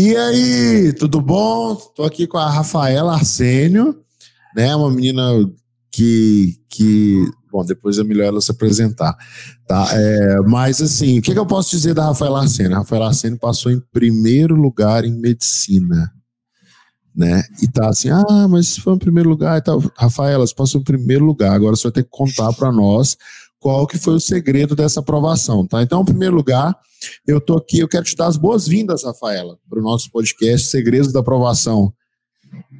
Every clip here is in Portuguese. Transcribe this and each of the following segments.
E aí, tudo bom? Estou aqui com a Rafaela Arsênio, né? Uma menina que, que bom, depois é melhor ela se apresentar, tá? É, mas assim, o que, que, eu posso dizer da Rafaela Arsênio? A Rafaela Arsênio passou em primeiro lugar em medicina, né? E tá assim, ah, mas foi em primeiro lugar e tal. Rafaela, você passou em primeiro lugar, agora você vai ter que contar para nós qual que foi o segredo dessa aprovação, tá? Então, em primeiro lugar, eu tô aqui, eu quero te dar as boas-vindas, Rafaela, para o nosso podcast Segredos da Aprovação.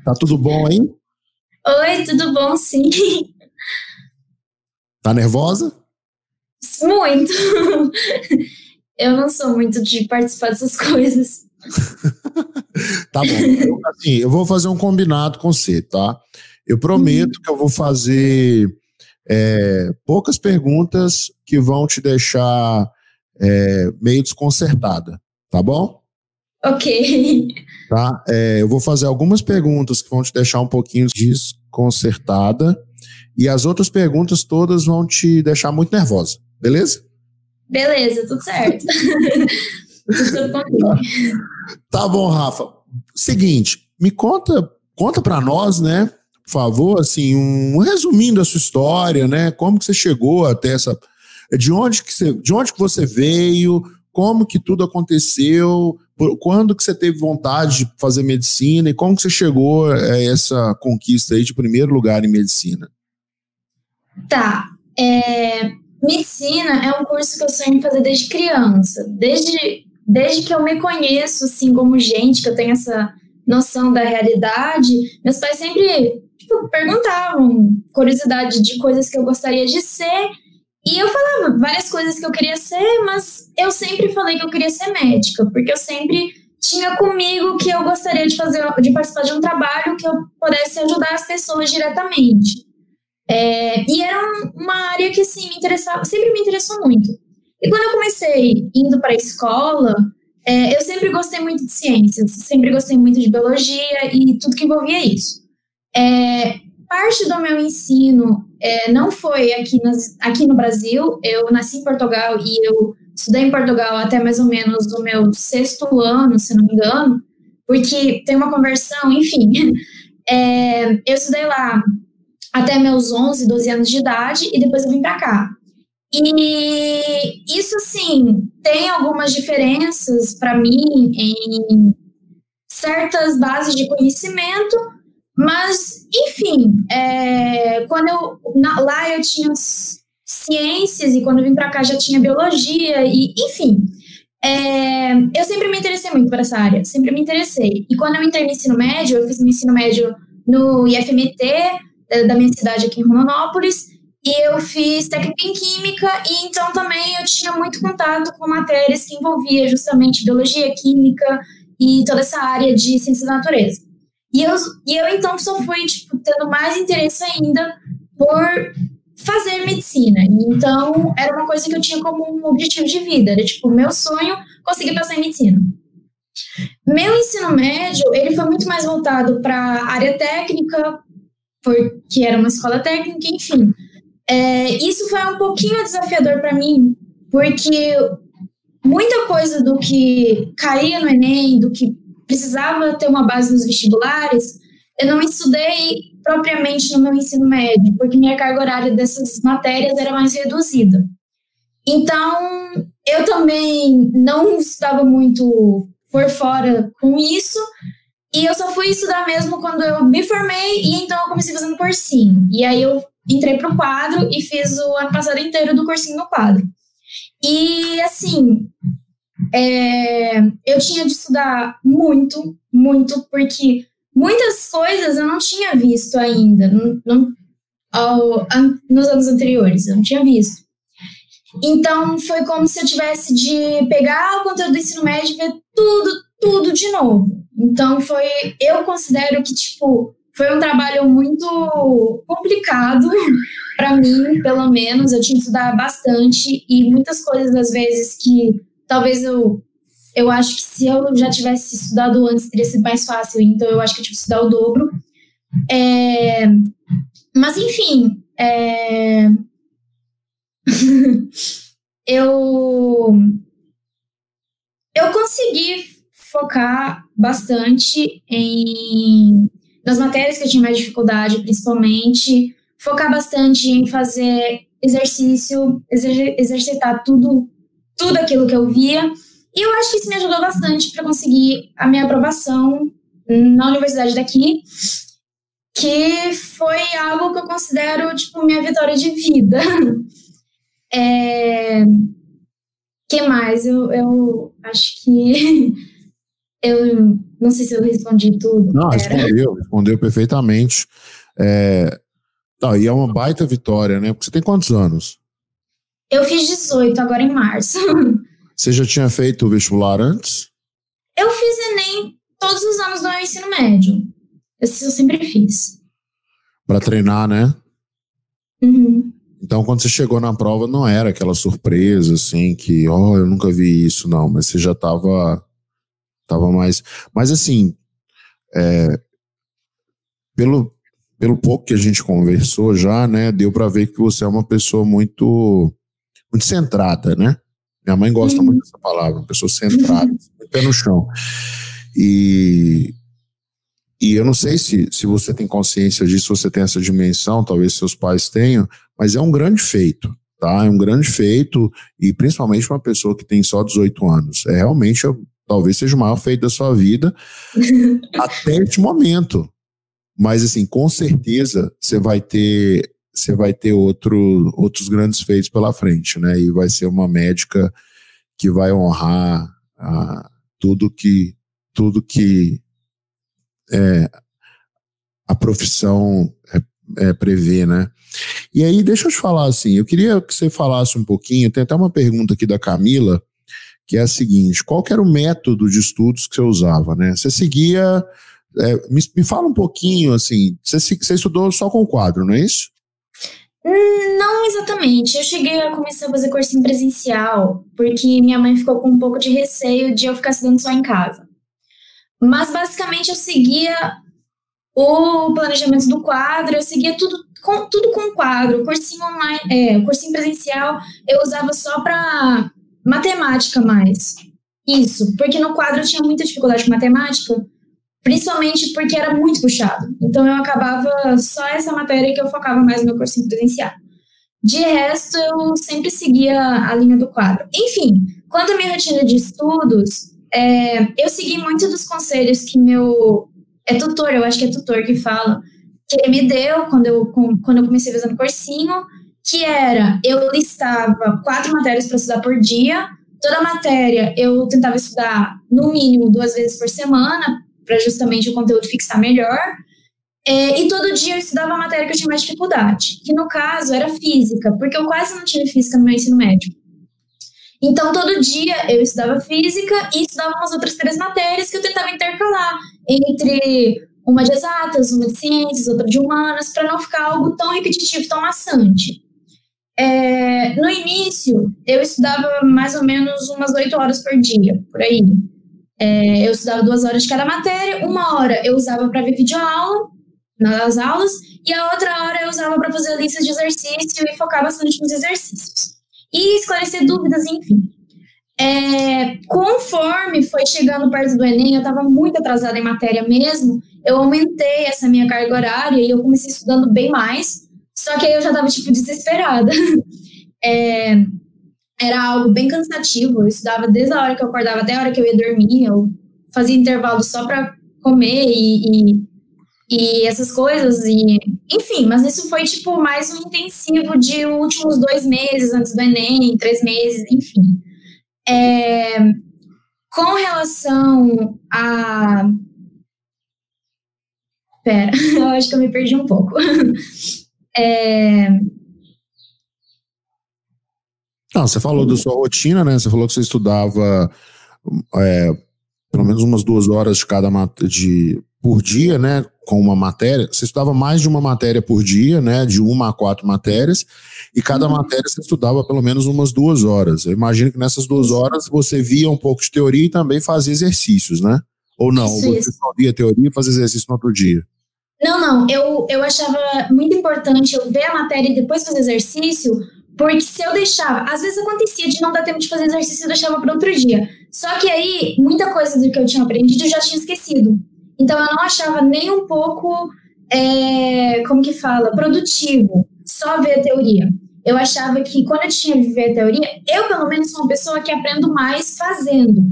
Tá tudo bom aí? Oi, tudo bom, sim. Tá nervosa? Muito. Eu não sou muito de participar dessas coisas. tá bom. Eu, assim, eu vou fazer um combinado com você, tá? Eu prometo uhum. que eu vou fazer é, poucas perguntas que vão te deixar é, meio desconcertada, tá bom? Ok. Tá? É, eu vou fazer algumas perguntas que vão te deixar um pouquinho desconcertada e as outras perguntas todas vão te deixar muito nervosa, beleza? Beleza, tudo certo. tudo tá. tá bom, Rafa. Seguinte, me conta, conta para nós, né? Favor, assim, um resumindo da sua história, né? Como que você chegou até essa, de onde que você, de onde que você veio, como que tudo aconteceu, por, quando que você teve vontade de fazer medicina e como que você chegou a essa conquista aí de primeiro lugar em medicina? Tá, é, medicina é um curso que eu sonho fazer desde criança, desde desde que eu me conheço assim como gente, que eu tenho essa noção da realidade, meus pais sempre tipo, perguntavam curiosidade de coisas que eu gostaria de ser. E eu falava várias coisas que eu queria ser, mas eu sempre falei que eu queria ser médica, porque eu sempre tinha comigo que eu gostaria de fazer, de participar de um trabalho que eu pudesse ajudar as pessoas diretamente. É, e era uma área que assim, me interessava, sempre me interessou muito. E quando eu comecei indo para a escola, é, eu sempre gostei muito de ciências, sempre gostei muito de biologia e tudo que envolvia isso. É, parte do meu ensino é, não foi aqui, nas, aqui no Brasil. Eu nasci em Portugal e eu estudei em Portugal até mais ou menos o meu sexto ano, se não me engano, porque tem uma conversão, enfim. É, eu estudei lá até meus 11, 12 anos de idade e depois eu vim para cá. E isso, assim, tem algumas diferenças para mim em certas bases de conhecimento, mas, enfim, é, quando eu na, lá eu tinha ciências e quando vim para cá já tinha biologia e, enfim, é, eu sempre me interessei muito por essa área, sempre me interessei. E quando eu entrei no ensino médio, eu fiz meu ensino médio no IFMT é, da minha cidade aqui em Rondonópolis e eu fiz técnica em química e então também eu tinha muito contato com matérias que envolvia justamente biologia, química e toda essa área de ciências da natureza. E eu, e eu então só fui tipo, tendo mais interesse ainda por fazer medicina. Então, era uma coisa que eu tinha como um objetivo de vida. Era tipo, meu sonho conseguir passar em medicina. Meu ensino médio, ele foi muito mais voltado para a área técnica, porque era uma escola técnica, enfim. É, isso foi um pouquinho desafiador para mim, porque muita coisa do que caía no Enem, do que precisava ter uma base nos vestibulares, eu não estudei propriamente no meu ensino médio, porque minha carga horária dessas matérias era mais reduzida. Então, eu também não estudava muito por fora com isso, e eu só fui estudar mesmo quando eu me formei, e então eu comecei fazendo cursinho. E aí eu entrei para o quadro e fiz o ano passado inteiro do cursinho no quadro. E, assim, é, eu tinha de estudar muito, muito, porque muitas coisas eu não tinha visto ainda, não, não, ao, an, nos anos anteriores, eu não tinha visto. Então, foi como se eu tivesse de pegar o conteúdo do ensino médio e ver tudo, tudo de novo. Então, foi, eu considero que, tipo, foi um trabalho muito complicado para mim, pelo menos. Eu tinha que estudar bastante e muitas coisas, às vezes, que talvez eu eu acho que se eu já tivesse estudado antes teria sido mais fácil, então eu acho que eu tive que estudar o dobro. É, mas enfim, é, eu eu consegui focar bastante em nas matérias que eu tinha mais dificuldade, principalmente, focar bastante em fazer exercício, exer exercitar tudo, tudo aquilo que eu via. E eu acho que isso me ajudou bastante para conseguir a minha aprovação na universidade daqui, que foi algo que eu considero tipo minha vitória de vida. É... que mais? Eu, eu acho que eu não sei se eu respondi tudo. Não, respondeu, respondeu perfeitamente. É, Tá, e é uma baita vitória, né? Porque você tem quantos anos? Eu fiz 18 agora em março. Você já tinha feito o vestibular antes? Eu fiz Enem todos os anos do meu ensino médio. Isso eu sempre fiz. Para treinar, né? Uhum. Então, quando você chegou na prova, não era aquela surpresa, assim, que, ó, oh, eu nunca vi isso, não, mas você já tava, tava mais. Mas, assim, é, pelo, pelo pouco que a gente conversou já, né, deu para ver que você é uma pessoa muito, muito centrada, né? Minha mãe gosta uhum. muito dessa palavra, uma pessoa centrada, muito pé no chão. E, e eu não sei se, se você tem consciência disso, você tem essa dimensão, talvez seus pais tenham, mas é um grande feito, tá? É um grande feito, e principalmente uma pessoa que tem só 18 anos. É realmente, talvez seja o maior feito da sua vida até este momento. Mas, assim, com certeza você vai ter você vai ter outro, outros grandes feitos pela frente, né? E vai ser uma médica que vai honrar ah, tudo que tudo que é, a profissão é, é, prevê, né? E aí, deixa eu te falar assim, eu queria que você falasse um pouquinho, tem até uma pergunta aqui da Camila, que é a seguinte, qual era o método de estudos que você usava, né? Você seguia é, me, me, fala um pouquinho, assim, você, você estudou só com o quadro, não é isso? Não exatamente. Eu cheguei a começar a fazer cursinho presencial, porque minha mãe ficou com um pouco de receio de eu ficar estudando só em casa. Mas basicamente eu seguia o planejamento do quadro, eu seguia tudo com, tudo com quadro. Cursinho online, é, cursinho presencial eu usava só para matemática mais. Isso, porque no quadro eu tinha muita dificuldade com matemática principalmente porque era muito puxado. Então eu acabava só essa matéria que eu focava mais no meu cursinho presencial. De resto, eu sempre seguia a linha do quadro. Enfim, quanto à minha rotina de estudos, é, eu segui muito dos conselhos que meu. É tutor, eu acho que é tutor que fala, que ele me deu quando eu, quando eu comecei fazendo cursinho, que era: eu listava quatro matérias para estudar por dia, toda matéria eu tentava estudar no mínimo duas vezes por semana, para justamente o conteúdo fixar melhor. É, e todo dia eu estudava a matéria que eu tinha mais dificuldade, que no caso era física, porque eu quase não tive física no meu ensino médio. Então, todo dia eu estudava física e estudava umas outras três matérias que eu tentava intercalar entre uma de exatas, uma de ciências, outra de humanas, para não ficar algo tão repetitivo, tão maçante. É, no início, eu estudava mais ou menos umas oito horas por dia, por aí. É, eu estudava duas horas de cada matéria, uma hora eu usava para ver videoaula nas aulas, e a outra hora eu usava para fazer a lista de exercício e focar bastante nos exercícios. E esclarecer dúvidas, enfim. É, conforme foi chegando perto do Enem, eu estava muito atrasada em matéria mesmo, eu aumentei essa minha carga horária e eu comecei estudando bem mais, só que aí eu já estava, tipo, desesperada. É, era algo bem cansativo. Eu estudava desde a hora que eu acordava até a hora que eu ia dormir. Eu fazia intervalo só para comer e, e, e, essas coisas. E, enfim, mas isso foi tipo mais um intensivo de últimos dois meses antes do Enem, três meses, enfim. É, com relação a. Pera, eu acho que eu me perdi um pouco. É, não, você falou da sua rotina, né? Você falou que você estudava é, pelo menos umas duas horas de cada de por dia, né? Com uma matéria. Você estudava mais de uma matéria por dia, né? De uma a quatro matérias, e cada uhum. matéria você estudava pelo menos umas duas horas. Eu imagino que nessas duas horas você via um pouco de teoria e também fazia exercícios, né? Ou não? Isso, você só via teoria e fazia exercício no outro dia? Não, não. Eu, eu achava muito importante eu ver a matéria e depois fazer exercício, Porque se eu deixava, às vezes acontecia de não dar tempo de fazer exercício e deixava para outro dia. Só que aí, muita coisa do que eu tinha aprendido eu já tinha esquecido. Então eu não achava nem um pouco, é, como que fala, produtivo só ver a teoria. Eu achava que quando eu tinha que ver a teoria, eu pelo menos sou uma pessoa que aprendo mais fazendo.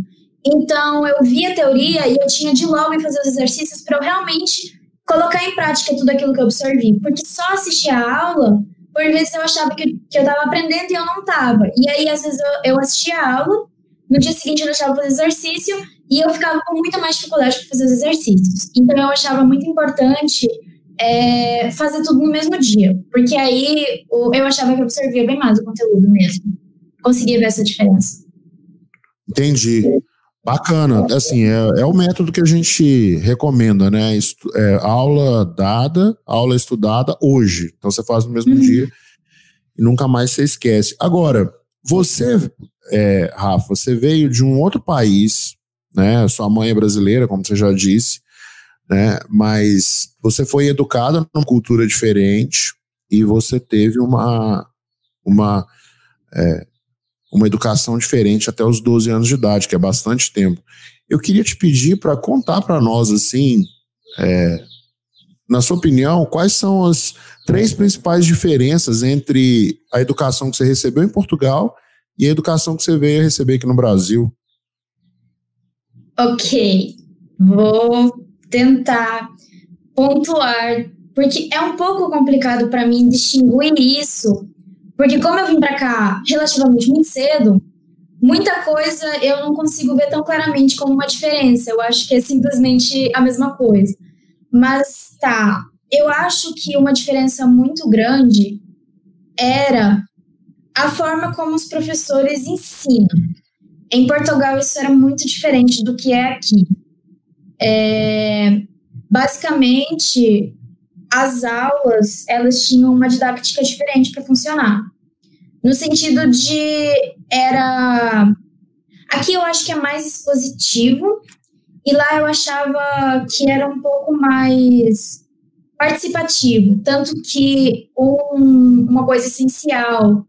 Então eu via a teoria e eu tinha de logo fazer os exercícios para eu realmente colocar em prática tudo aquilo que eu absorvi. Porque só assistir a aula, por vezes eu achava que, que eu estava aprendendo e eu não estava. E aí, às vezes, eu, eu assistia a aula, no dia seguinte eu deixava fazer exercício e eu ficava com muita mais dificuldade para fazer os exercícios. Então eu achava muito importante é, fazer tudo no mesmo dia, porque aí eu achava que eu absorvia bem mais o conteúdo mesmo. Conseguia ver essa diferença. Entendi. Bacana. Assim, é, é o método que a gente recomenda, né? Estu, é, aula dada, aula estudada hoje. Então você faz no mesmo uhum. dia e nunca mais você esquece. Agora, você, é, Rafa, você veio de um outro país, né? Sua mãe é brasileira, como você já disse, né? Mas você foi educada numa cultura diferente e você teve uma uma é, uma educação diferente até os 12 anos de idade, que é bastante tempo. Eu queria te pedir para contar para nós assim, é, na sua opinião, quais são as três principais diferenças entre a educação que você recebeu em Portugal e a educação que você veio receber aqui no Brasil? Ok, vou tentar pontuar, porque é um pouco complicado para mim distinguir isso, porque como eu vim para cá relativamente muito cedo, muita coisa eu não consigo ver tão claramente como uma diferença. Eu acho que é simplesmente a mesma coisa. Mas tá, eu acho que uma diferença muito grande era a forma como os professores ensinam. Em Portugal, isso era muito diferente do que é aqui. É, basicamente, as aulas elas tinham uma didática diferente para funcionar. No sentido de era aqui eu acho que é mais expositivo e lá eu achava que era um pouco mais participativo, tanto que um, uma coisa essencial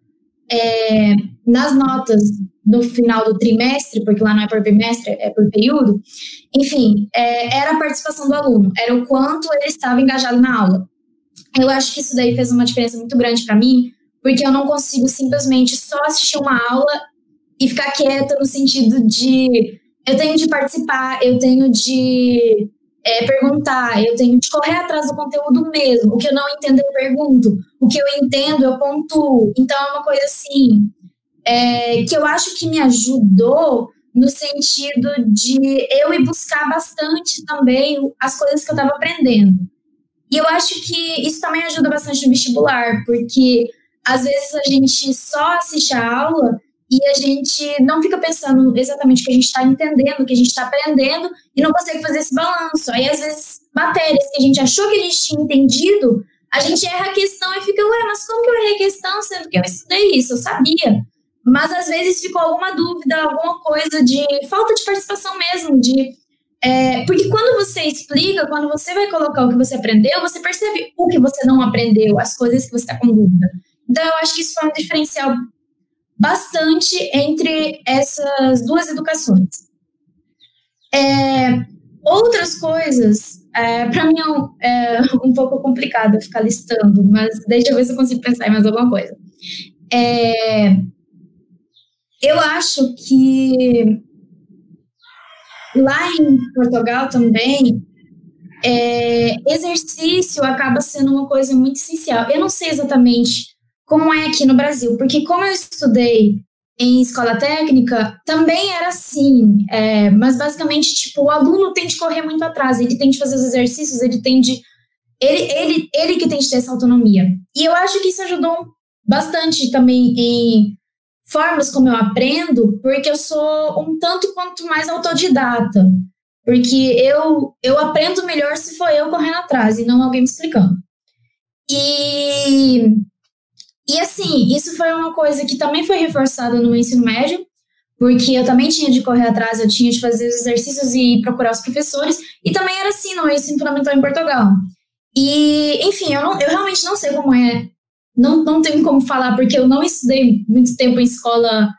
é, nas notas no final do trimestre, porque lá não é por bimestre, é por período, enfim, é, era a participação do aluno, era o quanto ele estava engajado na aula. Eu acho que isso daí fez uma diferença muito grande para mim, porque eu não consigo simplesmente só assistir uma aula e ficar quieta no sentido de eu tenho de participar, eu tenho de é, perguntar, eu tenho de correr atrás do conteúdo mesmo. O que eu não entendo, eu pergunto. O que eu entendo, eu pontuo. Então, é uma coisa assim, é, que eu acho que me ajudou no sentido de eu ir buscar bastante também as coisas que eu estava aprendendo. E eu acho que isso também ajuda bastante no vestibular, porque às vezes a gente só assiste a aula e a gente não fica pensando exatamente o que a gente está entendendo, o que a gente está aprendendo, e não consegue fazer esse balanço. Aí, às vezes, matérias que a gente achou que a gente tinha entendido, a gente erra a questão e fica, ué, mas como que eu errei a questão, sendo que eu estudei isso, eu sabia. Mas, às vezes, ficou alguma dúvida, alguma coisa de falta de participação mesmo, de... É, porque quando você explica, quando você vai colocar o que você aprendeu, você percebe o que você não aprendeu, as coisas que você está com dúvida. Então, eu acho que isso foi um diferencial bastante entre essas duas educações. É, outras coisas, é, para mim é, é um pouco complicado ficar listando, mas deixa eu ver se eu consigo pensar em mais alguma coisa. É, eu acho que lá em Portugal também, é, exercício acaba sendo uma coisa muito essencial. Eu não sei exatamente como é aqui no Brasil, porque como eu estudei em escola técnica, também era assim, é, mas basicamente, tipo, o aluno tem de correr muito atrás, ele tem de fazer os exercícios, ele tem de... Ele, ele, ele que tem de ter essa autonomia. E eu acho que isso ajudou bastante também em formas como eu aprendo, porque eu sou um tanto quanto mais autodidata. Porque eu, eu aprendo melhor se for eu correndo atrás e não alguém me explicando. E e assim, isso foi uma coisa que também foi reforçada no ensino médio, porque eu também tinha de correr atrás, eu tinha de fazer os exercícios e procurar os professores, e também era assim no ensino fundamental em Portugal. E, enfim, eu, não, eu realmente não sei como é não, não tenho como falar, porque eu não estudei muito tempo em escola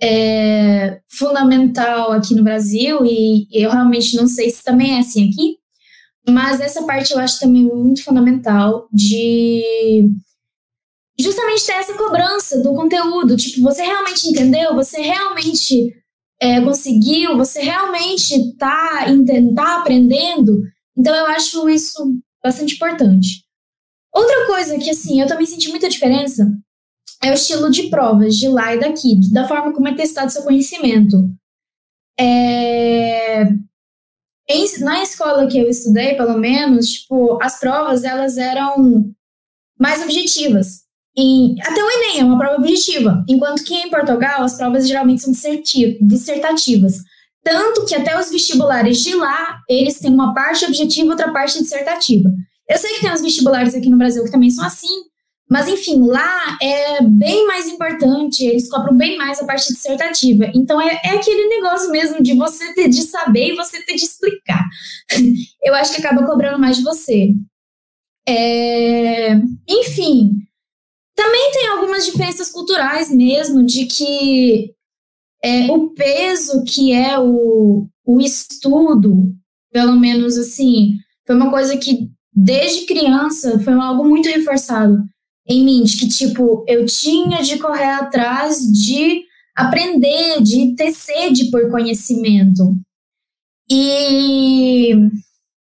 é, fundamental aqui no Brasil, e eu realmente não sei se também é assim aqui, mas essa parte eu acho também muito fundamental de justamente ter essa cobrança do conteúdo. Tipo, você realmente entendeu? Você realmente é, conseguiu? Você realmente está tá aprendendo? Então, eu acho isso bastante importante. Outra coisa que, assim, eu também senti muita diferença é o estilo de provas de lá e daqui, da forma como é testado seu conhecimento. É... Em, na escola que eu estudei, pelo menos, tipo, as provas, elas eram mais objetivas. Em, até o Enem é uma prova objetiva, enquanto que em Portugal as provas geralmente são dissertativas. Tanto que até os vestibulares de lá, eles têm uma parte objetiva e outra parte dissertativa. Eu sei que tem os vestibulares aqui no Brasil que também são assim, mas enfim, lá é bem mais importante, eles cobram bem mais a parte dissertativa. Então é, é aquele negócio mesmo de você ter de saber e você ter de explicar. Eu acho que acaba cobrando mais de você. É, enfim, também tem algumas diferenças culturais mesmo, de que é, o peso que é o, o estudo, pelo menos assim, foi uma coisa que desde criança foi algo muito reforçado em mim, de que tipo, eu tinha de correr atrás de aprender, de ter sede por conhecimento. E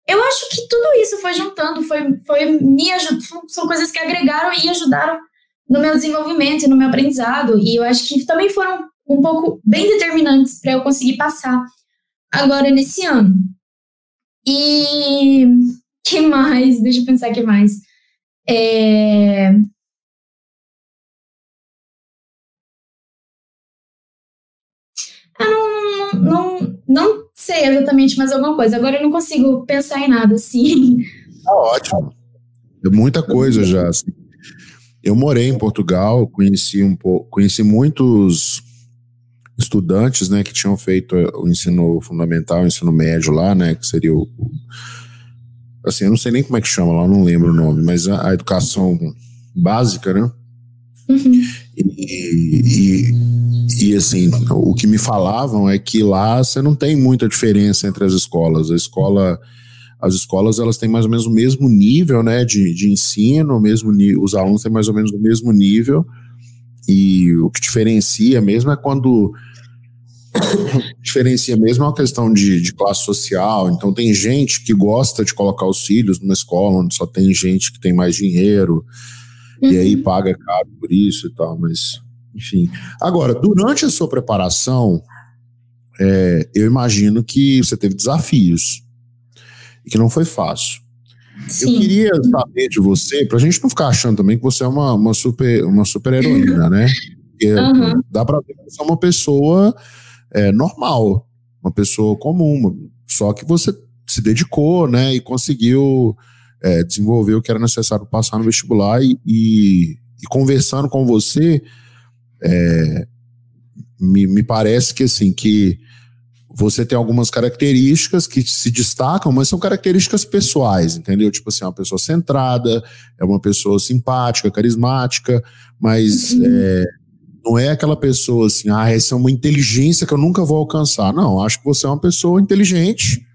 eu acho que tudo isso foi juntando, foi, foi me são coisas que agregaram e ajudaram no meu desenvolvimento e no meu aprendizado. E eu acho que também foram um pouco bem determinantes para eu conseguir passar agora nesse ano. E que mais? Deixa eu pensar que mais. É... Eu não, não, não, não sei exatamente mais alguma coisa. Agora eu não consigo pensar em nada assim. Tá ótimo. Muita coisa já. Assim. Eu morei em Portugal, conheci um pouco, conheci muitos estudantes, né, que tinham feito o ensino fundamental, o ensino médio lá, né, que seria o assim, eu não sei nem como é que chama lá, não lembro o nome, mas a, a educação básica, né? Uhum. E, e, e, assim, o que me falavam é que lá você não tem muita diferença entre as escolas. A escola as escolas elas têm mais ou menos o mesmo nível né, de, de ensino, mesmo os alunos têm mais ou menos o mesmo nível, e o que diferencia mesmo é quando diferencia mesmo é uma questão de, de, classe social. Então, tem gente que gosta de colocar os filhos numa escola onde só tem gente que tem mais dinheiro uhum. e aí uhum. paga caro por isso e tal. Mas, enfim. Agora, durante a sua preparação, é, eu imagino que você teve desafios e que não foi fácil. Sim. Eu queria saber de você, para a gente não ficar achando também que você é uma, uma super uma super heroína, né? Porque uhum. dá para ver que você é uma pessoa é, normal, uma pessoa comum, só que você se dedicou, né, e conseguiu é, desenvolver o que era necessário passar no vestibular e, e, e conversando com você, é, me, me parece que assim que você tem algumas características que se destacam, mas são características pessoais, entendeu? Tipo assim, é uma pessoa centrada, é uma pessoa simpática, carismática, mas uhum. é, não é aquela pessoa assim, ah, essa é uma inteligência que eu nunca vou alcançar. Não, acho que você é uma pessoa inteligente,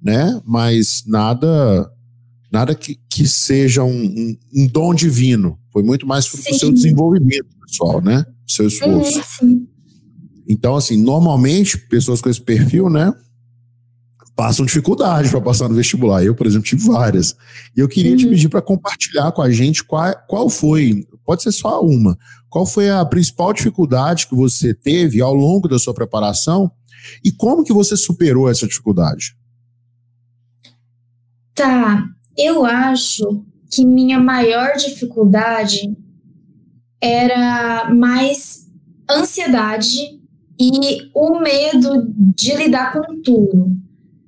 né? Mas nada nada que, que seja um, um, um dom divino. Foi muito mais para o seu desenvolvimento pessoal, né? Seu esforço. Uhum, sim. Então, assim, normalmente, pessoas com esse perfil, né, passam dificuldade para passar no vestibular. Eu, por exemplo, tive várias. E eu queria uhum. te pedir para compartilhar com a gente qual, qual foi, pode ser só uma, qual foi a principal dificuldade que você teve ao longo da sua preparação e como que você superou essa dificuldade? Tá, eu acho que minha maior dificuldade era mais ansiedade e o medo de lidar com tudo.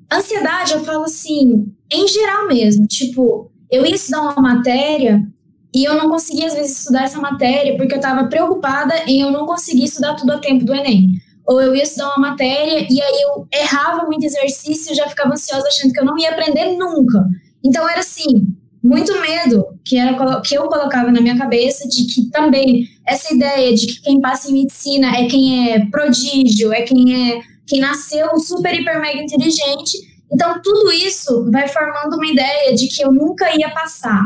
Ansiedade, eu falo assim, em geral mesmo. Tipo, eu ia estudar uma matéria e eu não conseguia, às vezes, estudar essa matéria porque eu estava preocupada em eu não conseguir estudar tudo a tempo do Enem. Ou eu ia estudar uma matéria e aí eu errava muito exercício e já ficava ansiosa achando que eu não ia aprender nunca. Então era assim, muito medo que, era, que eu colocava na minha cabeça de que também essa ideia de que quem passa em medicina é quem é prodígio, é quem é quem nasceu super, hiper, mega inteligente. Então, tudo isso vai formando uma ideia de que eu nunca ia passar.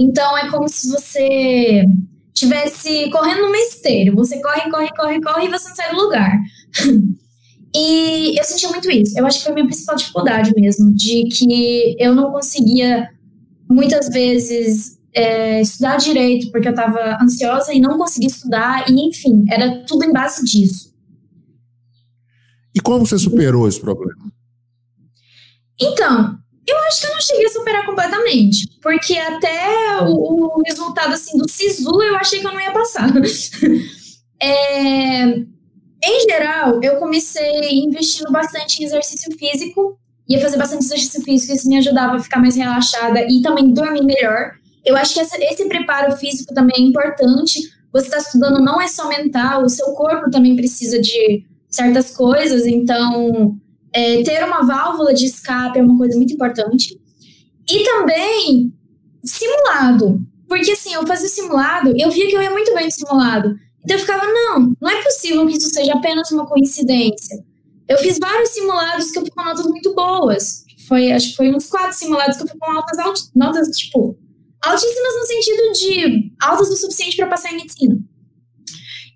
Então, é como se você tivesse correndo numa esteira. Você corre, corre, corre, corre e você não sai do lugar. e eu sentia muito isso. Eu acho que foi a minha principal dificuldade mesmo, de que eu não conseguia muitas vezes é, estudar direito porque eu estava ansiosa e não conseguia estudar, e enfim, era tudo em base disso. E como você superou esse problema? Então, eu acho que eu não cheguei a superar completamente, porque até o, o resultado assim do SISU eu achei que eu não ia passar. é, em geral, eu comecei investindo bastante em exercício físico ia fazer bastante exercício físico, isso me ajudava a ficar mais relaxada e também dormir melhor. Eu acho que essa, esse preparo físico também é importante. Você está estudando não é só mental, o seu corpo também precisa de certas coisas, então é, ter uma válvula de escape é uma coisa muito importante. E também simulado, porque assim, eu fazia simulado, eu via que eu ia muito bem no simulado. Então eu ficava, não, não é possível que isso seja apenas uma coincidência. Eu fiz vários simulados que eu fui com notas muito boas. Foi, acho que foi uns quatro simulados que eu fui com altas, notas, tipo, altíssimas no sentido de altas o suficiente para passar em medicina.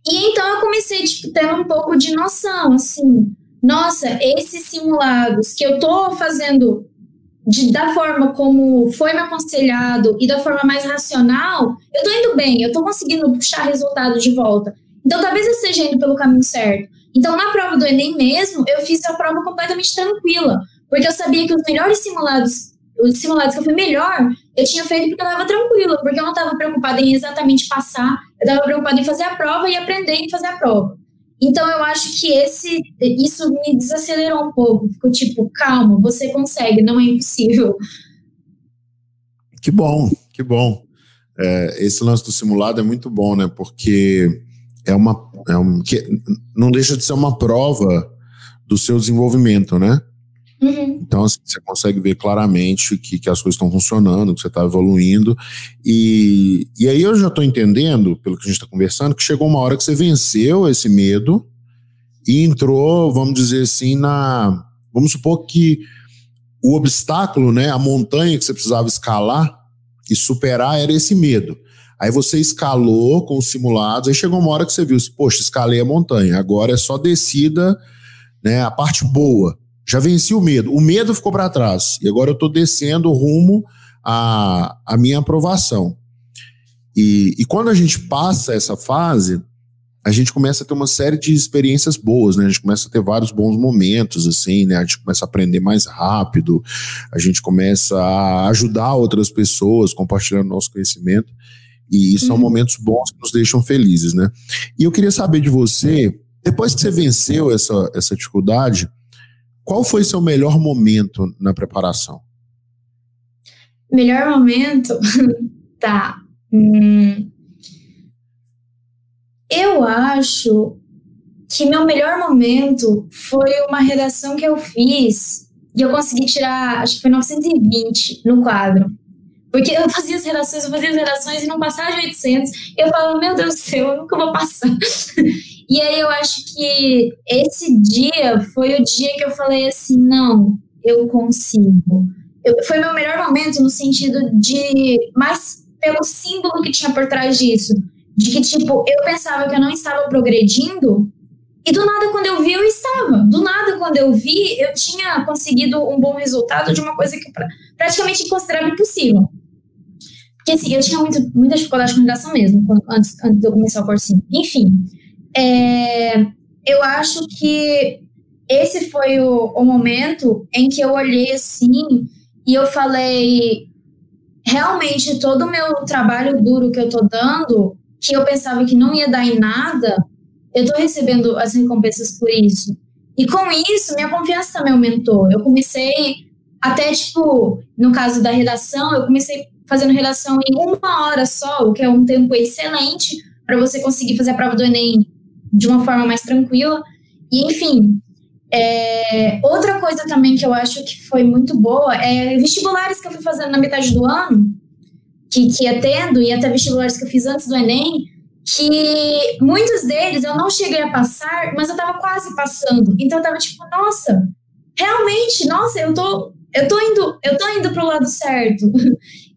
E então eu comecei, tipo, tendo um pouco de noção, assim, nossa, esses simulados que eu tô fazendo de, da forma como foi me aconselhado e da forma mais racional, eu tô indo bem, eu tô conseguindo puxar resultado de volta. Então talvez eu esteja indo pelo caminho certo. Então, na prova do Enem mesmo, eu fiz a prova completamente tranquila, porque eu sabia que os melhores simulados, os simulados que eu fui melhor, eu tinha feito porque eu estava tranquila, porque eu não estava preocupada em exatamente passar, eu estava preocupada em fazer a prova e aprender em fazer a prova. Então, eu acho que esse, isso me desacelerou um pouco. Ficou tipo, calma, você consegue, não é impossível. Que bom, que bom. É, esse lance do simulado é muito bom, né? Porque é uma é um, que não deixa de ser uma prova do seu desenvolvimento, né? Uhum. Então, assim, você consegue ver claramente que, que as coisas estão funcionando, que você está evoluindo. E, e aí eu já estou entendendo, pelo que a gente está conversando, que chegou uma hora que você venceu esse medo e entrou, vamos dizer assim, na. Vamos supor que o obstáculo, né, a montanha que você precisava escalar e superar era esse medo. Aí você escalou com os simulados, aí chegou uma hora que você viu, poxa, escalei a montanha, agora é só descida, né, a parte boa. Já venci o medo. O medo ficou para trás. E agora eu estou descendo rumo à, à minha aprovação. E, e quando a gente passa essa fase, a gente começa a ter uma série de experiências boas, né? A gente começa a ter vários bons momentos, assim, né? A gente começa a aprender mais rápido, a gente começa a ajudar outras pessoas compartilhando nosso conhecimento. E são uhum. momentos bons que nos deixam felizes, né? E eu queria saber de você, depois que você venceu essa, essa dificuldade, qual foi seu melhor momento na preparação? Melhor momento? tá. Hum. Eu acho que meu melhor momento foi uma redação que eu fiz e eu consegui tirar, acho que foi 920 no quadro. Porque eu fazia as redações, eu fazia as redações e não passava de 800. Eu falava, meu Deus do céu, eu nunca vou passar. e aí eu acho que esse dia foi o dia que eu falei assim: não, eu consigo. Eu, foi meu melhor momento no sentido de. mais pelo símbolo que tinha por trás disso. De que, tipo, eu pensava que eu não estava progredindo, e do nada, quando eu vi, eu estava. Do nada, quando eu vi, eu tinha conseguido um bom resultado de uma coisa que praticamente considerava impossível. Porque assim, eu tinha muito, muita dificuldade com redação mesmo, quando, antes, antes de eu começar o cursinho. Enfim, é, eu acho que esse foi o, o momento em que eu olhei assim e eu falei: realmente, todo o meu trabalho duro que eu tô dando, que eu pensava que não ia dar em nada, eu tô recebendo as recompensas por isso. E com isso, minha confiança também aumentou. Eu comecei até, tipo, no caso da redação, eu comecei fazendo redação em uma hora só, o que é um tempo excelente para você conseguir fazer a prova do Enem de uma forma mais tranquila. E, enfim, é, outra coisa também que eu acho que foi muito boa é vestibulares que eu fui fazendo na metade do ano. que, que ia tendo, e até vestibulares que eu fiz antes do Enem, que muitos deles eu não cheguei a passar, mas eu tava quase passando. Então eu tava tipo, nossa, realmente, nossa, eu tô, eu tô indo, eu tô indo pro lado certo.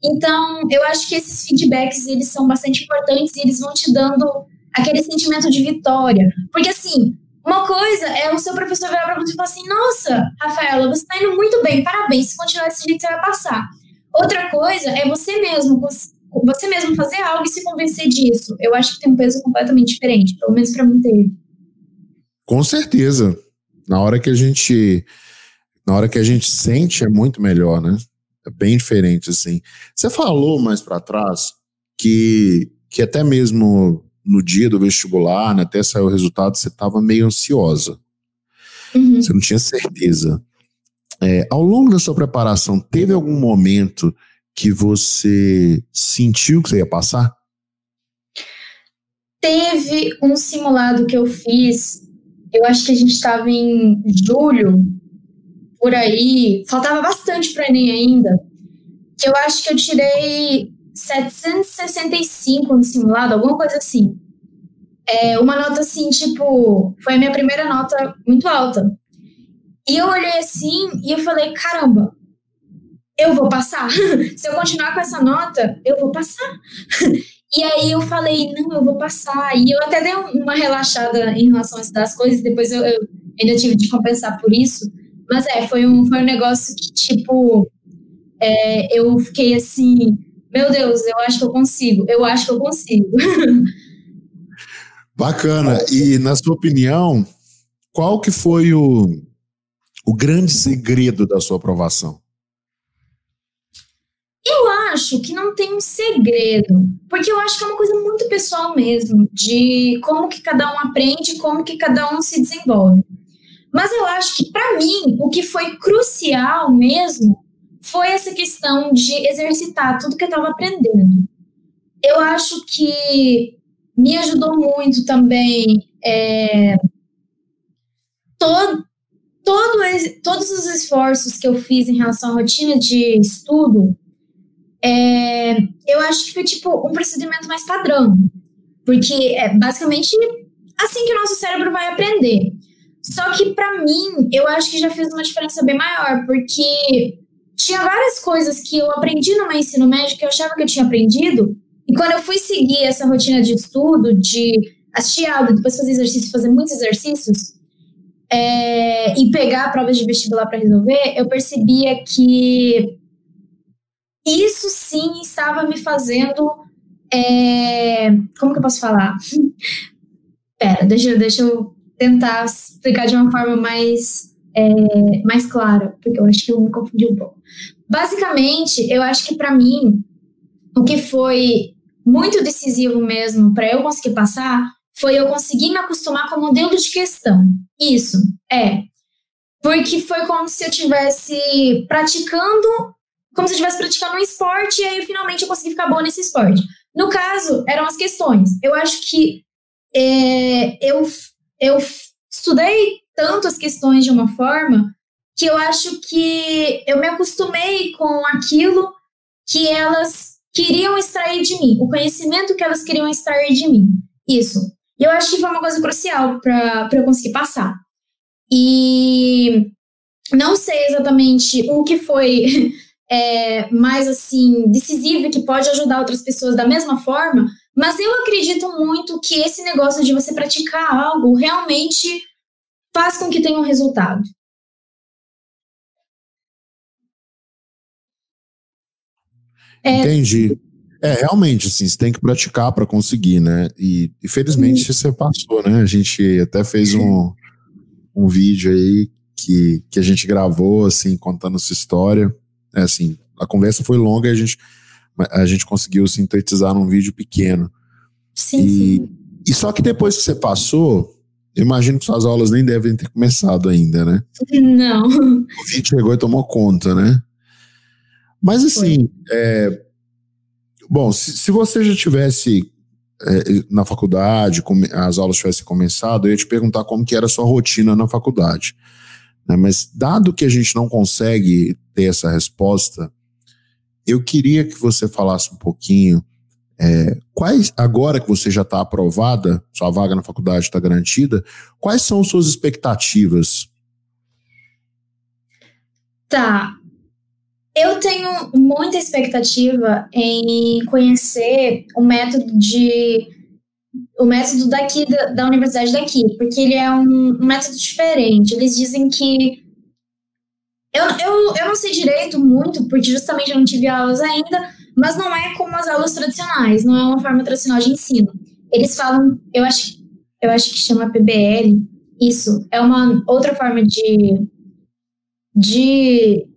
Então, eu acho que esses feedbacks, eles são bastante importantes e eles vão te dando aquele sentimento de vitória. Porque assim, uma coisa é o seu professor virar para você e falar assim: "Nossa, Rafaela, você está indo muito bem, parabéns, se continuar desse jeito você vai passar". Outra coisa é você mesmo você mesmo fazer algo e se convencer disso. Eu acho que tem um peso completamente diferente, pelo menos para mim teve. Com certeza. Na hora que a gente na hora que a gente sente é muito melhor, né? É bem diferente assim. Você falou mais para trás que que até mesmo no dia do vestibular, né, até sair o resultado, você estava meio ansiosa. Uhum. Você não tinha certeza. É, ao longo da sua preparação, teve algum momento que você sentiu que você ia passar? Teve um simulado que eu fiz, eu acho que a gente estava em julho, por aí, faltava bastante para Enem ainda, que eu acho que eu tirei 765 no simulado, alguma coisa assim. É, uma nota assim, tipo, foi a minha primeira nota muito alta. E eu olhei assim e eu falei, caramba, eu vou passar. Se eu continuar com essa nota, eu vou passar. E aí eu falei, não, eu vou passar. E eu até dei uma relaxada em relação a estudar as coisas, depois eu, eu ainda tive de compensar por isso. Mas é, foi um, foi um negócio que, tipo, é, eu fiquei assim, meu Deus, eu acho que eu consigo, eu acho que eu consigo. Bacana. E na sua opinião, qual que foi o, o grande segredo da sua aprovação? Eu acho que não tem um segredo, porque eu acho que é uma coisa muito pessoal mesmo, de como que cada um aprende, como que cada um se desenvolve. Mas eu acho que para mim o que foi crucial mesmo foi essa questão de exercitar tudo que eu estava aprendendo. Eu acho que me ajudou muito também é, todo, todo, todos os esforços que eu fiz em relação à rotina de estudo é, eu acho que foi tipo um procedimento mais padrão. Porque é basicamente assim que o nosso cérebro vai aprender. Só que para mim, eu acho que já fez uma diferença bem maior, porque tinha várias coisas que eu aprendi no meu ensino médio que eu achava que eu tinha aprendido, e quando eu fui seguir essa rotina de estudo, de assistir aula, depois fazer exercício, fazer muitos exercícios, é, e pegar provas de vestibular para resolver, eu percebia que isso sim estava me fazendo. É, como que eu posso falar? Pera, deixa, deixa eu tentar explicar de uma forma mais, é, mais clara, porque eu acho que eu me confundi um pouco. Basicamente, eu acho que para mim, o que foi muito decisivo mesmo para eu conseguir passar foi eu conseguir me acostumar com o modelo de questão. Isso, é. Porque foi como se eu estivesse praticando como se eu estivesse praticando um esporte e aí finalmente eu consegui ficar boa nesse esporte. No caso, eram as questões. Eu acho que é, eu, eu estudei tanto as questões de uma forma que eu acho que eu me acostumei com aquilo que elas queriam extrair de mim, o conhecimento que elas queriam extrair de mim. Isso. E eu acho que foi uma coisa crucial para eu conseguir passar. E não sei exatamente o que foi é, mais assim decisivo que pode ajudar outras pessoas da mesma forma, mas eu acredito muito que esse negócio de você praticar algo realmente faz com que tenha um resultado. É, Entendi. É, realmente, assim, você tem que praticar para conseguir, né? E, infelizmente você passou, né? A gente até fez um, um vídeo aí que, que a gente gravou, assim, contando sua história. É assim, a conversa foi longa e a gente, a gente conseguiu sintetizar num vídeo pequeno. Sim, e, sim. E só que depois que você passou, eu imagino que suas aulas nem devem ter começado ainda, né? Não. O vídeo chegou e tomou conta, né? Mas assim, é, bom, se, se você já tivesse é, na faculdade, as aulas tivessem começado, eu ia te perguntar como que era a sua rotina na faculdade. Né? Mas dado que a gente não consegue ter essa resposta, eu queria que você falasse um pouquinho é, quais, agora que você já está aprovada, sua vaga na faculdade está garantida, quais são suas expectativas? Tá. Eu tenho muita expectativa em conhecer o método de o método daqui da, da universidade daqui, porque ele é um, um método diferente. Eles dizem que eu, eu, eu não sei direito muito, porque justamente eu não tive aulas ainda, mas não é como as aulas tradicionais, não é uma forma tradicional de ensino. Eles falam, eu acho, eu acho que chama PBL, isso, é uma outra forma de, de,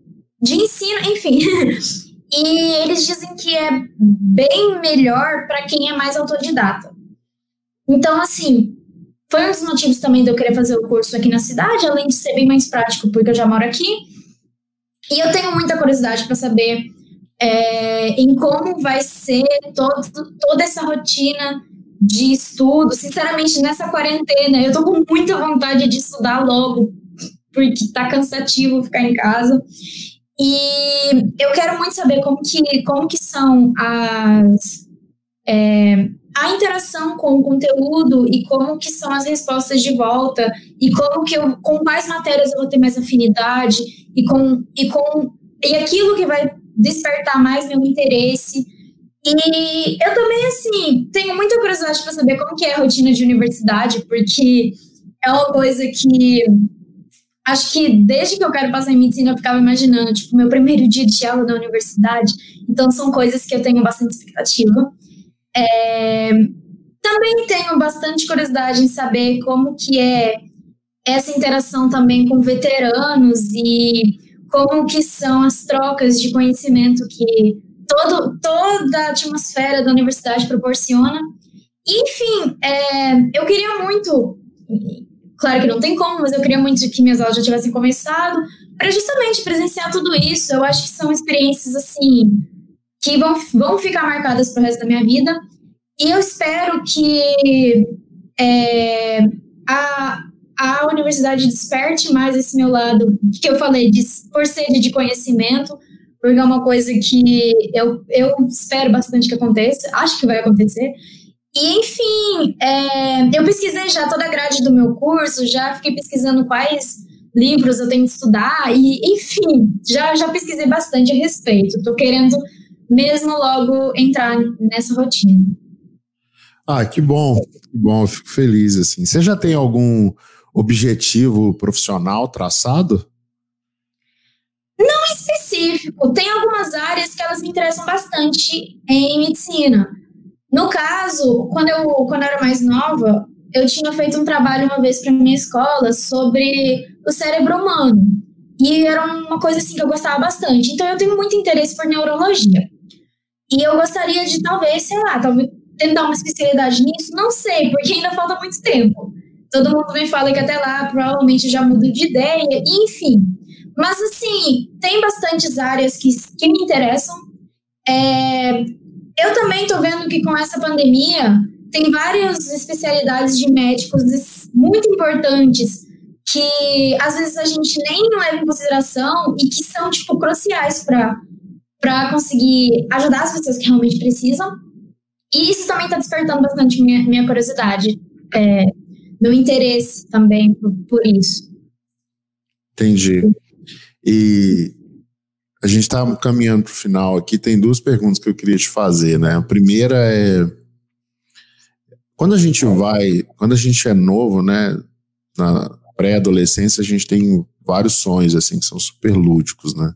de ensino, enfim. e eles dizem que é bem melhor para quem é mais autodidata. Então, assim, foi um dos motivos também de eu querer fazer o curso aqui na cidade, além de ser bem mais prático, porque eu já moro aqui. E eu tenho muita curiosidade para saber é, em como vai ser todo, toda essa rotina de estudo. Sinceramente, nessa quarentena, eu tô com muita vontade de estudar logo, porque tá cansativo ficar em casa. E eu quero muito saber como que, como que são as. É, a interação com o conteúdo e como que são as respostas de volta e como que eu, com quais matérias eu vou ter mais afinidade e com e com e aquilo que vai despertar mais meu interesse. E eu também, assim, tenho muita curiosidade para saber como que é a rotina de universidade, porque é uma coisa que acho que desde que eu quero passar em medicina eu ficava imaginando, tipo, meu primeiro dia de aula na universidade. Então são coisas que eu tenho bastante expectativa. É, também tenho bastante curiosidade em saber como que é essa interação também com veteranos e como que são as trocas de conhecimento que todo, toda a atmosfera da universidade proporciona. Enfim, é, eu queria muito, claro que não tem como, mas eu queria muito que minhas aulas já tivessem começado, para justamente presenciar tudo isso. Eu acho que são experiências assim que vão, vão ficar marcadas para o resto da minha vida. E eu espero que é, a, a universidade desperte mais esse meu lado, que eu falei, de, por sede de conhecimento, porque é uma coisa que eu, eu espero bastante que aconteça, acho que vai acontecer. E, enfim, é, eu pesquisei já toda a grade do meu curso, já fiquei pesquisando quais livros eu tenho que estudar, e, enfim, já, já pesquisei bastante a respeito. Estou querendo mesmo logo entrar nessa rotina. Ah, que bom, que bom, eu fico feliz, assim. Você já tem algum objetivo profissional traçado? Não específico. Tem algumas áreas que elas me interessam bastante em medicina. No caso, quando eu, quando eu era mais nova, eu tinha feito um trabalho uma vez para minha escola sobre o cérebro humano. E era uma coisa assim que eu gostava bastante. Então eu tenho muito interesse por neurologia. E eu gostaria de talvez, sei lá, talvez tentar uma especialidade nisso, não sei, porque ainda falta muito tempo. Todo mundo me fala que até lá provavelmente já mudo de ideia, enfim. Mas, assim, tem bastantes áreas que, que me interessam. É, eu também estou vendo que com essa pandemia tem várias especialidades de médicos muito importantes que às vezes a gente nem leva em consideração e que são, tipo, cruciais para conseguir ajudar as pessoas que realmente precisam. E isso também está despertando bastante minha, minha curiosidade. É, meu interesse também por, por isso. Entendi. E a gente está caminhando para o final aqui. Tem duas perguntas que eu queria te fazer, né? A primeira é quando a gente vai, quando a gente é novo, né? Na pré-adolescência a gente tem vários sonhos assim que são super lúdicos, né?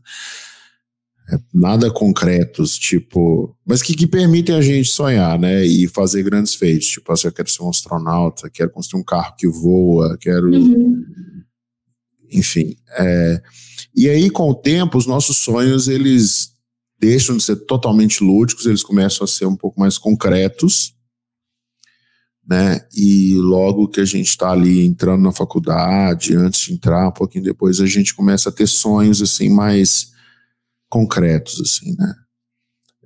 É, nada concretos, tipo, mas que, que permitem a gente sonhar, né? E fazer grandes feitos. Tipo, assim, eu quero ser um astronauta, quero construir um carro que voa, quero. Uhum. Enfim. É, e aí, com o tempo, os nossos sonhos, eles deixam de ser totalmente lúdicos, eles começam a ser um pouco mais concretos, né? E logo que a gente está ali entrando na faculdade, antes de entrar, um pouquinho depois, a gente começa a ter sonhos assim mais concretos, assim, né?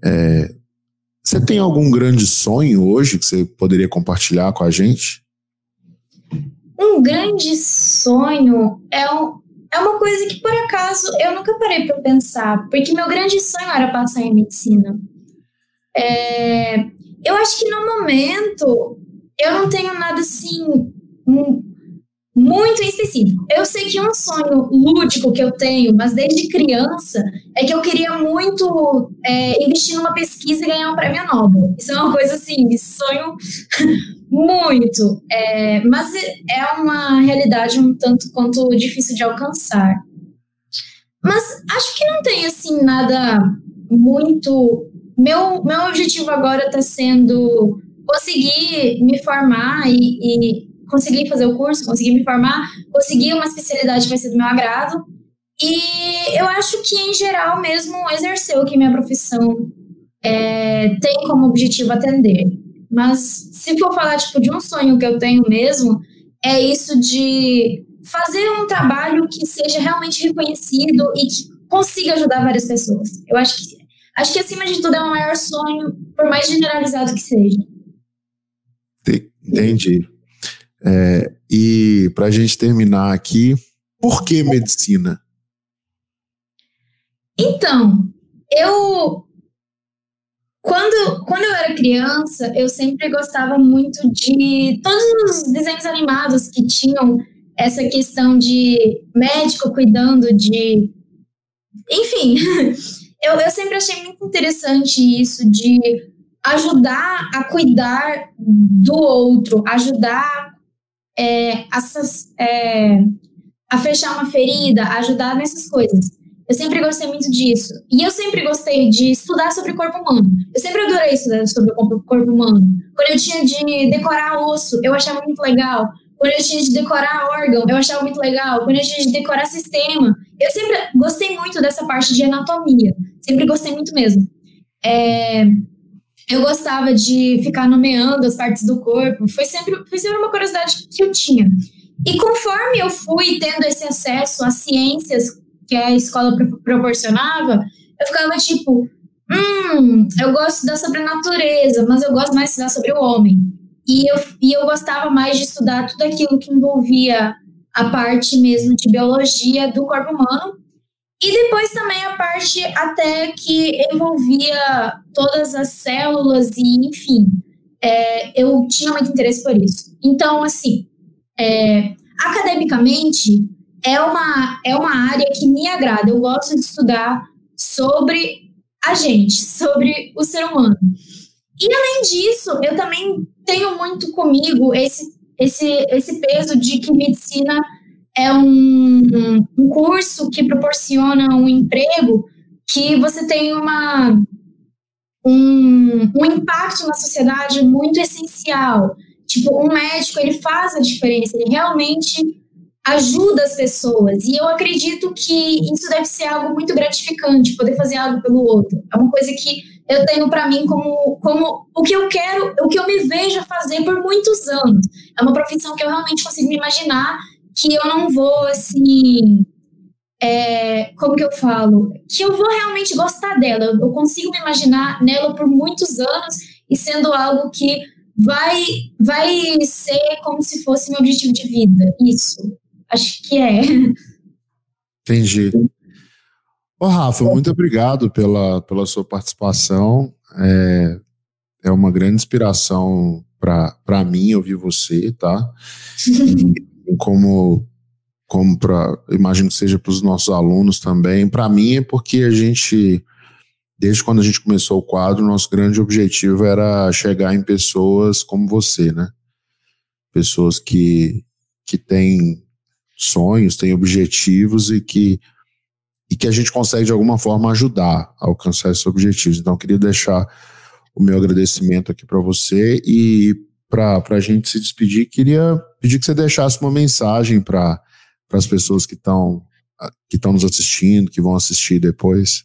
É, você tem algum grande sonho hoje que você poderia compartilhar com a gente? Um grande sonho é um, é uma coisa que, por acaso, eu nunca parei para pensar, porque meu grande sonho era passar em medicina. É, eu acho que no momento eu não tenho nada assim muito específico. Eu sei que um sonho lúdico que eu tenho, mas desde criança, é que eu queria muito é, investir numa pesquisa e ganhar um prêmio Nobel. Isso é uma coisa assim, sonho muito. É, mas é uma realidade um tanto quanto difícil de alcançar. Mas acho que não tem assim nada muito. Meu, meu objetivo agora está sendo conseguir me formar e, e conseguir fazer o curso, conseguir me formar, conseguir uma especialidade que vai ser do meu agrado. E eu acho que, em geral, mesmo exercer o que minha profissão é, tem como objetivo atender. Mas se for falar tipo, de um sonho que eu tenho mesmo, é isso de fazer um trabalho que seja realmente reconhecido e que consiga ajudar várias pessoas. Eu acho que acho que acima de tudo é o maior sonho, por mais generalizado que seja. Entendi. É, e para a gente terminar aqui, por que medicina? Então, eu quando, quando eu era criança, eu sempre gostava muito de todos os desenhos animados que tinham essa questão de médico cuidando de. Enfim, eu, eu sempre achei muito interessante isso de ajudar a cuidar do outro, ajudar é, a, é, a fechar uma ferida, ajudar nessas coisas. Eu sempre gostei muito disso. E eu sempre gostei de estudar sobre o corpo humano. Eu sempre adorei estudar sobre o corpo humano. Quando eu tinha de decorar osso, eu achava muito legal. Quando eu tinha de decorar órgão, eu achava muito legal. Quando eu tinha de decorar sistema, eu sempre gostei muito dessa parte de anatomia. Sempre gostei muito mesmo. É, eu gostava de ficar nomeando as partes do corpo. Foi sempre, foi sempre uma curiosidade que eu tinha. E conforme eu fui tendo esse acesso às ciências que a escola proporcionava, eu ficava tipo, hum, eu gosto da sobrenatureza, mas eu gosto mais de estudar sobre o homem. E eu, e eu gostava mais de estudar tudo aquilo que envolvia a parte mesmo de biologia do corpo humano e depois também a parte até que envolvia todas as células e, enfim, é, eu tinha muito interesse por isso. Então, assim, é, academicamente, é uma, é uma área que me agrada. Eu gosto de estudar sobre a gente, sobre o ser humano. E, além disso, eu também tenho muito comigo esse, esse, esse peso de que medicina é um, um curso que proporciona um emprego que você tem uma, um, um impacto na sociedade muito essencial. Tipo, um médico, ele faz a diferença, ele realmente ajuda as pessoas. E eu acredito que isso deve ser algo muito gratificante, poder fazer algo pelo outro. É uma coisa que eu tenho para mim como, como o que eu quero, o que eu me vejo fazer por muitos anos. É uma profissão que eu realmente consigo me imaginar que eu não vou, assim. É, como que eu falo? Que eu vou realmente gostar dela. Eu consigo me imaginar nela por muitos anos e sendo algo que vai, vai ser como se fosse meu objetivo de vida. Isso. Acho que é. Entendi. Ô, Rafa, muito obrigado pela, pela sua participação. É, é uma grande inspiração para mim ouvir você, tá? como como para imagino que seja para os nossos alunos também. Para mim é porque a gente desde quando a gente começou o quadro, nosso grande objetivo era chegar em pessoas como você, né? Pessoas que que têm sonhos, têm objetivos e que e que a gente consegue de alguma forma ajudar a alcançar esses objetivos. Então, queria deixar o meu agradecimento aqui para você e para a gente se despedir, queria pedir que você deixasse uma mensagem para as pessoas que estão que estão nos assistindo, que vão assistir depois.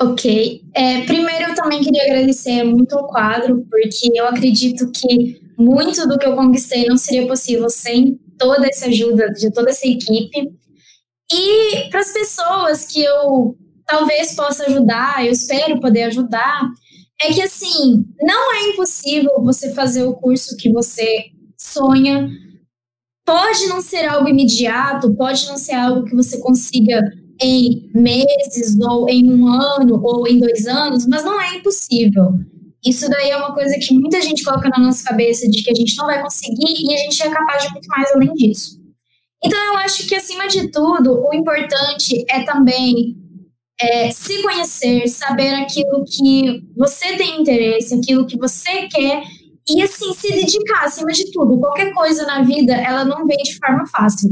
Ok. É, primeiro, eu também queria agradecer muito ao quadro, porque eu acredito que muito do que eu conquistei não seria possível sem toda essa ajuda de toda essa equipe. E para as pessoas que eu talvez possa ajudar, eu espero poder ajudar, é que assim, não é impossível você fazer o curso que você sonha, pode não ser algo imediato, pode não ser algo que você consiga em meses, ou em um ano, ou em dois anos, mas não é impossível. Isso daí é uma coisa que muita gente coloca na nossa cabeça de que a gente não vai conseguir e a gente é capaz de muito mais além disso. Então, eu acho que, acima de tudo, o importante é também é, se conhecer, saber aquilo que você tem interesse, aquilo que você quer e, assim, se dedicar, acima de tudo. Qualquer coisa na vida, ela não vem de forma fácil.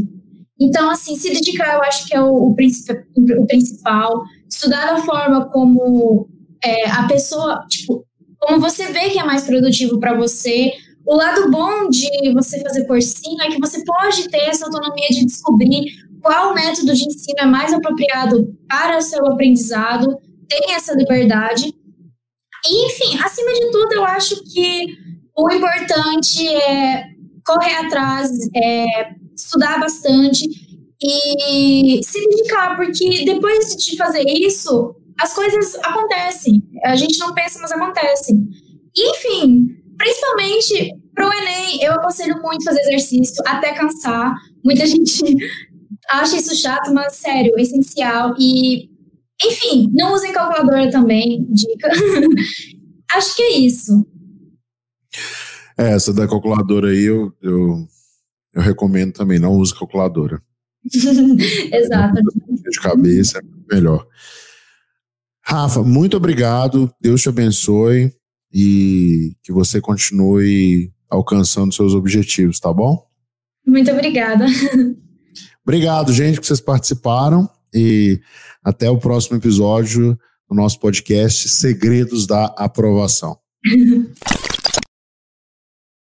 Então, assim, se dedicar, eu acho que é o, o, o principal. Estudar da forma como é, a pessoa, tipo, como você vê que é mais produtivo para você, o lado bom de você fazer cursinho é que você pode ter essa autonomia de descobrir qual método de ensino é mais apropriado para o seu aprendizado, tem essa liberdade. E, enfim, acima de tudo, eu acho que o importante é correr atrás, é estudar bastante e se dedicar, porque depois de fazer isso, as coisas acontecem. A gente não pensa, mas acontecem. Enfim, principalmente para o Enem, eu aconselho muito fazer exercício até cansar. Muita gente acha isso chato, mas sério, é essencial. E, enfim, não usem calculadora também, dica. Acho que é isso. É, essa da calculadora aí eu, eu, eu recomendo também, não use calculadora. Exato. De cabeça é melhor. Rafa, muito obrigado. Deus te abençoe e que você continue alcançando seus objetivos, tá bom? Muito obrigada. Obrigado, gente, que vocês participaram e até o próximo episódio do nosso podcast Segredos da Aprovação.